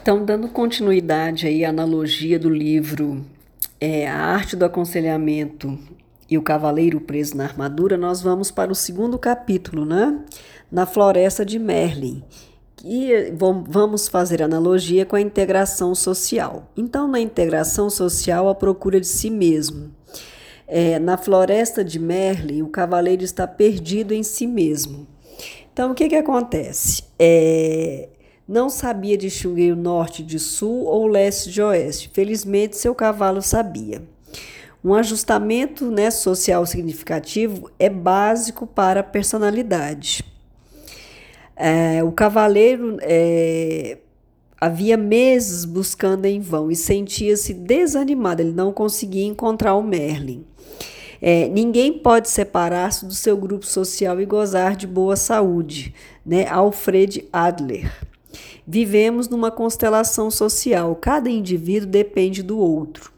Então, dando continuidade aí à analogia do livro é, A Arte do Aconselhamento e o Cavaleiro Preso na Armadura, nós vamos para o segundo capítulo, né? Na Floresta de Merlin. E vamos fazer analogia com a integração social. Então, na integração social, a procura de si mesmo. É, na floresta de Merlin, o cavaleiro está perdido em si mesmo. Então, o que, que acontece? É, não sabia distinguir o norte de sul ou leste de oeste. Felizmente, seu cavalo sabia. Um ajustamento né, social significativo é básico para a personalidade. É, o cavaleiro é, havia meses buscando em vão e sentia-se desanimado, ele não conseguia encontrar o Merlin. É, ninguém pode separar-se do seu grupo social e gozar de boa saúde, né? Alfred Adler. Vivemos numa constelação social, cada indivíduo depende do outro.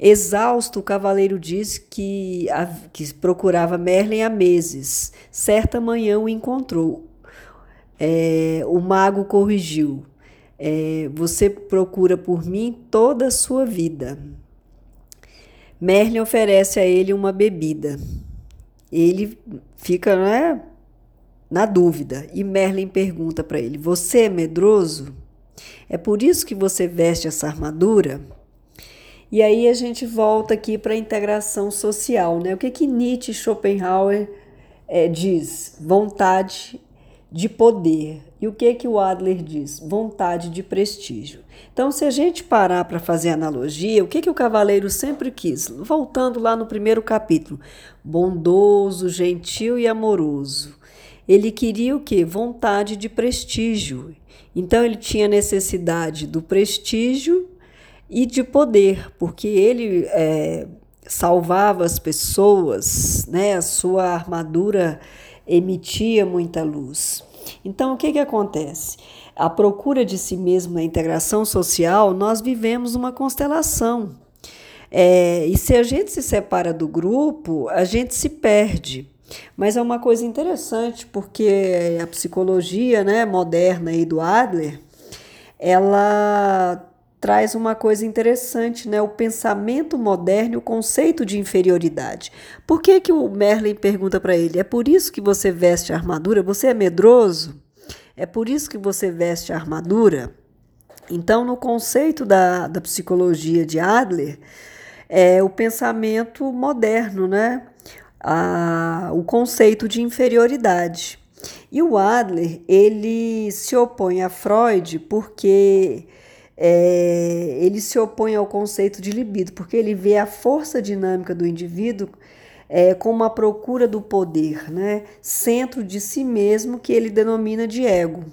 Exausto, o cavaleiro diz que, a, que procurava Merlin há meses. Certa manhã o encontrou. É, o mago corrigiu: é, Você procura por mim toda a sua vida. Merlin oferece a ele uma bebida. Ele fica, né? Na dúvida. E Merlin pergunta para ele: Você é medroso? É por isso que você veste essa armadura? E aí a gente volta aqui para a integração social, né? O que que Nietzsche e Schopenhauer é, diz? Vontade de poder. E o que que o Adler diz? Vontade de prestígio. Então, se a gente parar para fazer analogia, o que que o cavaleiro sempre quis? Voltando lá no primeiro capítulo, bondoso, gentil e amoroso. Ele queria o que? Vontade de prestígio. Então ele tinha necessidade do prestígio e de poder, porque ele é, salvava as pessoas, né? A sua armadura emitia muita luz. Então o que que acontece? A procura de si mesmo na integração social, nós vivemos uma constelação. É, e se a gente se separa do grupo, a gente se perde. Mas é uma coisa interessante, porque a psicologia né, moderna aí do Adler, ela traz uma coisa interessante, né? O pensamento moderno, o conceito de inferioridade. Por que, que o Merlin pergunta para ele? É por isso que você veste a armadura? Você é medroso? É por isso que você veste a armadura? Então, no conceito da, da psicologia de Adler, é o pensamento moderno, né? A, o conceito de inferioridade. E o Adler ele se opõe a Freud porque é, ele se opõe ao conceito de libido, porque ele vê a força dinâmica do indivíduo é, como a procura do poder, né? centro de si mesmo que ele denomina de ego.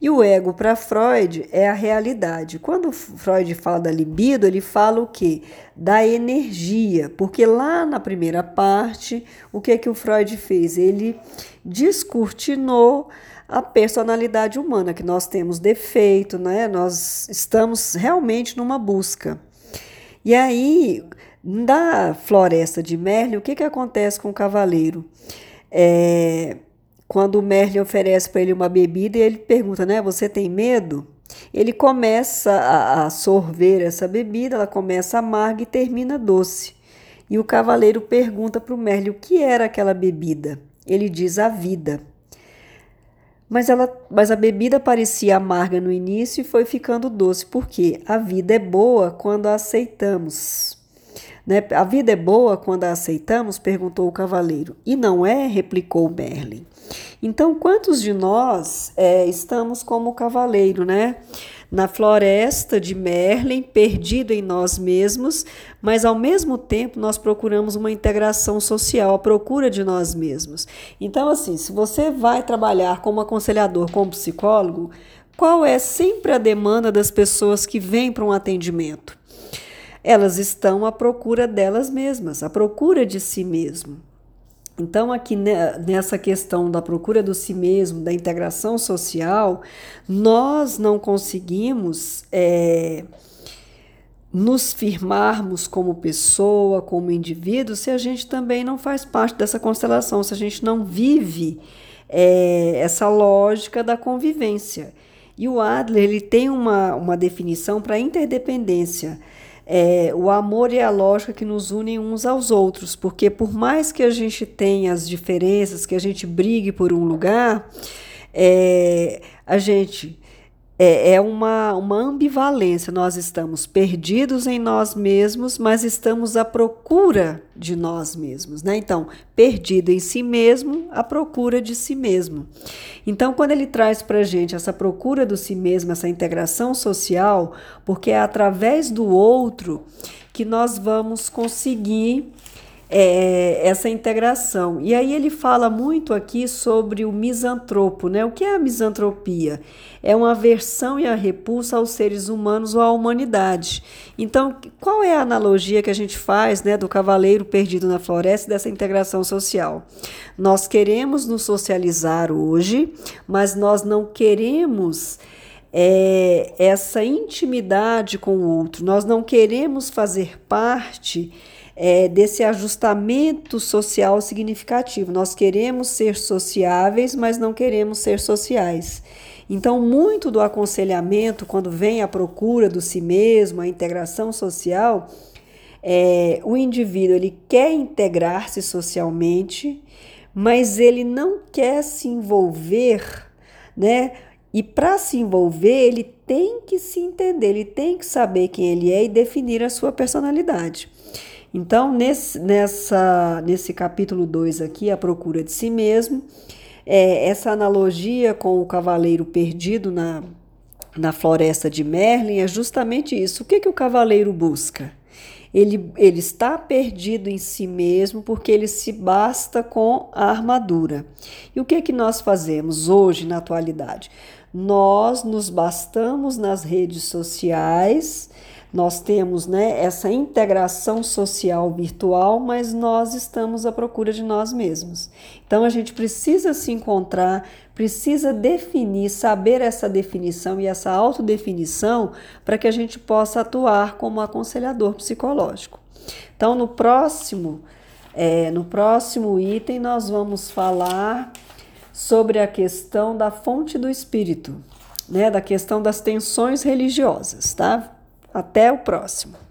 E o ego para Freud é a realidade. Quando Freud fala da libido, ele fala o quê? Da energia, porque lá na primeira parte, o que é que o Freud fez? Ele descortinou a personalidade humana, que nós temos defeito, né? Nós estamos realmente numa busca. E aí, na floresta de Merlin, o que, que acontece com o cavaleiro? É, quando o Merlin oferece para ele uma bebida e ele pergunta, né, você tem medo? Ele começa a, a sorver essa bebida, ela começa amarga e termina doce. E o cavaleiro pergunta para o Merlin o que era aquela bebida. Ele diz a vida. Mas, ela, mas a bebida parecia amarga no início e foi ficando doce, porque a vida é boa quando a aceitamos. Né? A vida é boa quando a aceitamos? perguntou o cavaleiro. E não é? replicou Merlin. Então, quantos de nós é, estamos como cavaleiro, né? Na floresta de Merlin, perdido em nós mesmos, mas ao mesmo tempo nós procuramos uma integração social, a procura de nós mesmos. Então, assim, se você vai trabalhar como aconselhador, como psicólogo, qual é sempre a demanda das pessoas que vêm para um atendimento? Elas estão à procura delas mesmas, à procura de si mesmo. Então, aqui nessa questão da procura do si mesmo, da integração social, nós não conseguimos é, nos firmarmos como pessoa, como indivíduo, se a gente também não faz parte dessa constelação, se a gente não vive é, essa lógica da convivência. E o Adler ele tem uma, uma definição para interdependência. É, o amor e a lógica que nos unem uns aos outros, porque por mais que a gente tenha as diferenças, que a gente brigue por um lugar, é, a gente é, é uma, uma ambivalência. Nós estamos perdidos em nós mesmos, mas estamos à procura de nós mesmos. Né? Então, perdido em si mesmo, à procura de si mesmo. Então, quando ele traz para a gente essa procura do si mesmo, essa integração social, porque é através do outro que nós vamos conseguir é, essa integração. E aí ele fala muito aqui sobre o misantropo, né? O que é a misantropia? É uma aversão e a repulsa aos seres humanos ou à humanidade. Então, qual é a analogia que a gente faz, né, do cavaleiro perdido na floresta dessa integração social? Nós queremos nos socializar hoje, mas nós não queremos é, essa intimidade com o outro. Nós não queremos fazer parte é, desse ajustamento social significativo. Nós queremos ser sociáveis, mas não queremos ser sociais. Então, muito do aconselhamento, quando vem a procura do si mesmo, a integração social, é, o indivíduo ele quer integrar-se socialmente, mas ele não quer se envolver, né? E para se envolver, ele tem que se entender, ele tem que saber quem ele é e definir a sua personalidade. Então, nesse, nessa, nesse capítulo 2 aqui, a procura de si mesmo, é, essa analogia com o cavaleiro perdido na, na floresta de Merlin é justamente isso. O que, que o cavaleiro busca? Ele, ele está perdido em si mesmo porque ele se basta com a armadura. E o que, que nós fazemos hoje, na atualidade? Nós nos bastamos nas redes sociais nós temos né, essa integração social virtual, mas nós estamos à procura de nós mesmos. Então a gente precisa se encontrar, precisa definir, saber essa definição e essa autodefinição para que a gente possa atuar como aconselhador psicológico. Então, no próximo, é, no próximo item, nós vamos falar sobre a questão da fonte do espírito, né, da questão das tensões religiosas, tá? Até o próximo.